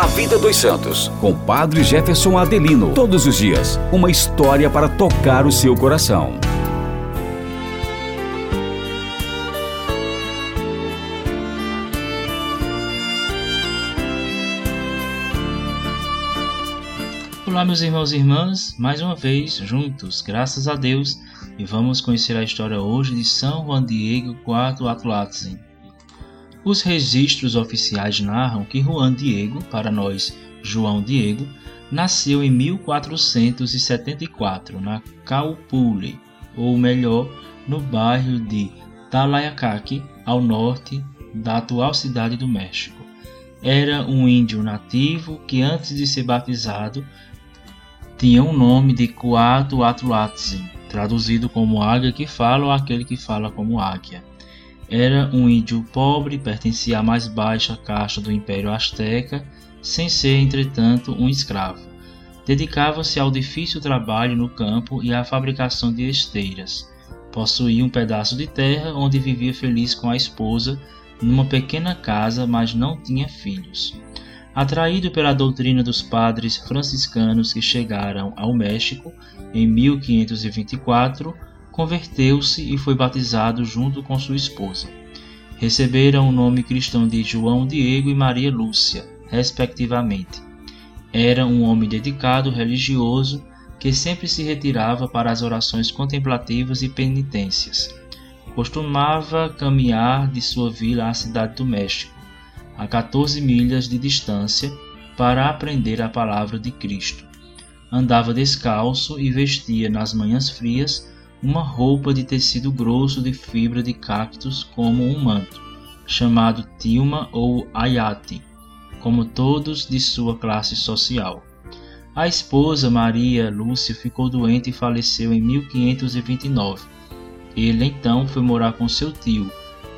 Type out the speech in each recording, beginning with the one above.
A Vida dos Santos, com Padre Jefferson Adelino. Todos os dias, uma história para tocar o seu coração. Olá, meus irmãos e irmãs, mais uma vez juntos, graças a Deus, e vamos conhecer a história hoje de São Juan Diego IV Atlatzen. Os registros oficiais narram que Juan Diego, para nós João Diego, nasceu em 1474 na Caupule, ou melhor, no bairro de Talayacaqui, ao norte da atual cidade do México. Era um índio nativo que antes de ser batizado tinha o nome de Coatlatzin, traduzido como águia que fala ou aquele que fala como águia. Era um índio pobre, pertencia à mais baixa caixa do Império Azteca, sem ser, entretanto, um escravo. Dedicava-se ao difícil trabalho no campo e à fabricação de esteiras. Possuía um pedaço de terra onde vivia feliz com a esposa, numa pequena casa, mas não tinha filhos. Atraído pela doutrina dos padres franciscanos que chegaram ao México em 1524, converteu-se e foi batizado junto com sua esposa. Receberam o nome cristão de João Diego e Maria Lúcia, respectivamente. Era um homem dedicado, religioso, que sempre se retirava para as orações contemplativas e penitências. Costumava caminhar de sua vila à cidade do México, a 14 milhas de distância, para aprender a palavra de Cristo. Andava descalço e vestia nas manhãs frias uma roupa de tecido grosso de fibra de cactos como um manto, chamado tilma ou ayati, como todos de sua classe social. A esposa Maria Lúcia ficou doente e faleceu em 1529. Ele então foi morar com seu tio,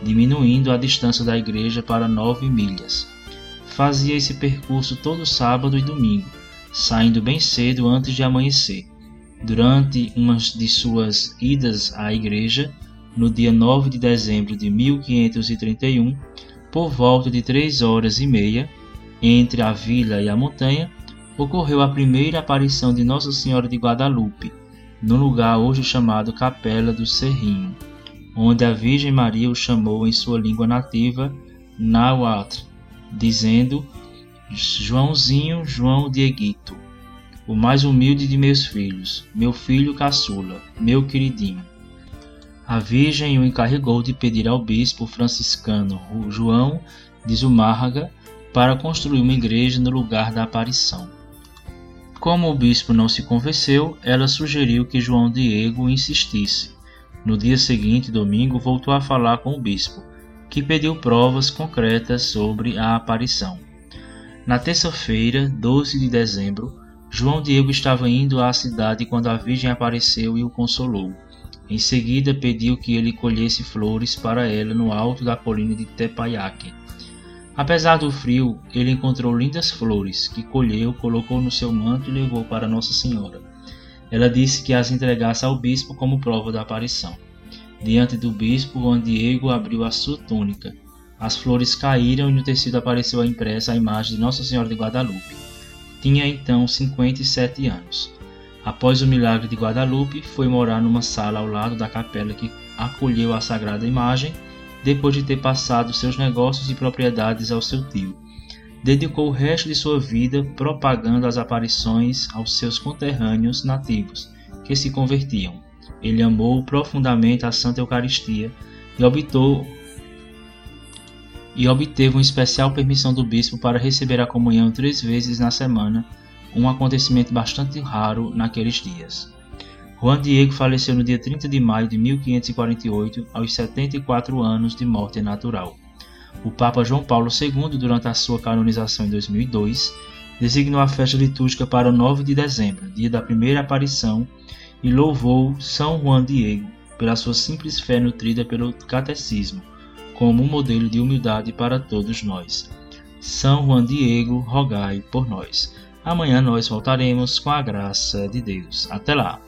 diminuindo a distância da igreja para nove milhas. Fazia esse percurso todo sábado e domingo, saindo bem cedo antes de amanhecer. Durante uma de suas idas à igreja, no dia 9 de dezembro de 1531, por volta de três horas e meia, entre a vila e a montanha, ocorreu a primeira aparição de Nossa Senhora de Guadalupe, no lugar hoje chamado Capela do Serrinho, onde a Virgem Maria o chamou em sua língua nativa, Nahuatl, dizendo Joãozinho, João Dieguito o mais humilde de meus filhos, meu filho caçula, meu queridinho. A Virgem o encarregou de pedir ao bispo franciscano João de Zumárraga para construir uma igreja no lugar da aparição. Como o bispo não se convenceu, ela sugeriu que João Diego insistisse. No dia seguinte, domingo, voltou a falar com o bispo, que pediu provas concretas sobre a aparição. Na terça-feira, 12 de dezembro, João Diego estava indo à cidade quando a Virgem apareceu e o consolou. Em seguida, pediu que ele colhesse flores para ela no alto da colina de Tepayaque. Apesar do frio, ele encontrou lindas flores, que colheu, colocou no seu manto e levou para Nossa Senhora. Ela disse que as entregasse ao bispo como prova da aparição. Diante do bispo, Juan Diego abriu a sua túnica. As flores caíram e no tecido apareceu a impressa a imagem de Nossa Senhora de Guadalupe. Tinha então 57 anos. Após o milagre de Guadalupe, foi morar numa sala ao lado da capela que acolheu a sagrada imagem, depois de ter passado seus negócios e propriedades ao seu tio. Dedicou o resto de sua vida propagando as aparições aos seus conterrâneos nativos, que se convertiam. Ele amou profundamente a Santa Eucaristia e optou e obteve uma especial permissão do bispo para receber a comunhão três vezes na semana, um acontecimento bastante raro naqueles dias. Juan Diego faleceu no dia 30 de maio de 1548, aos 74 anos de morte natural. O Papa João Paulo II, durante a sua canonização em 2002, designou a festa litúrgica para 9 de dezembro, dia da primeira aparição, e louvou São Juan Diego pela sua simples fé nutrida pelo catecismo, como um modelo de humildade para todos nós. São Juan Diego, rogai por nós. Amanhã nós voltaremos com a graça de Deus. Até lá!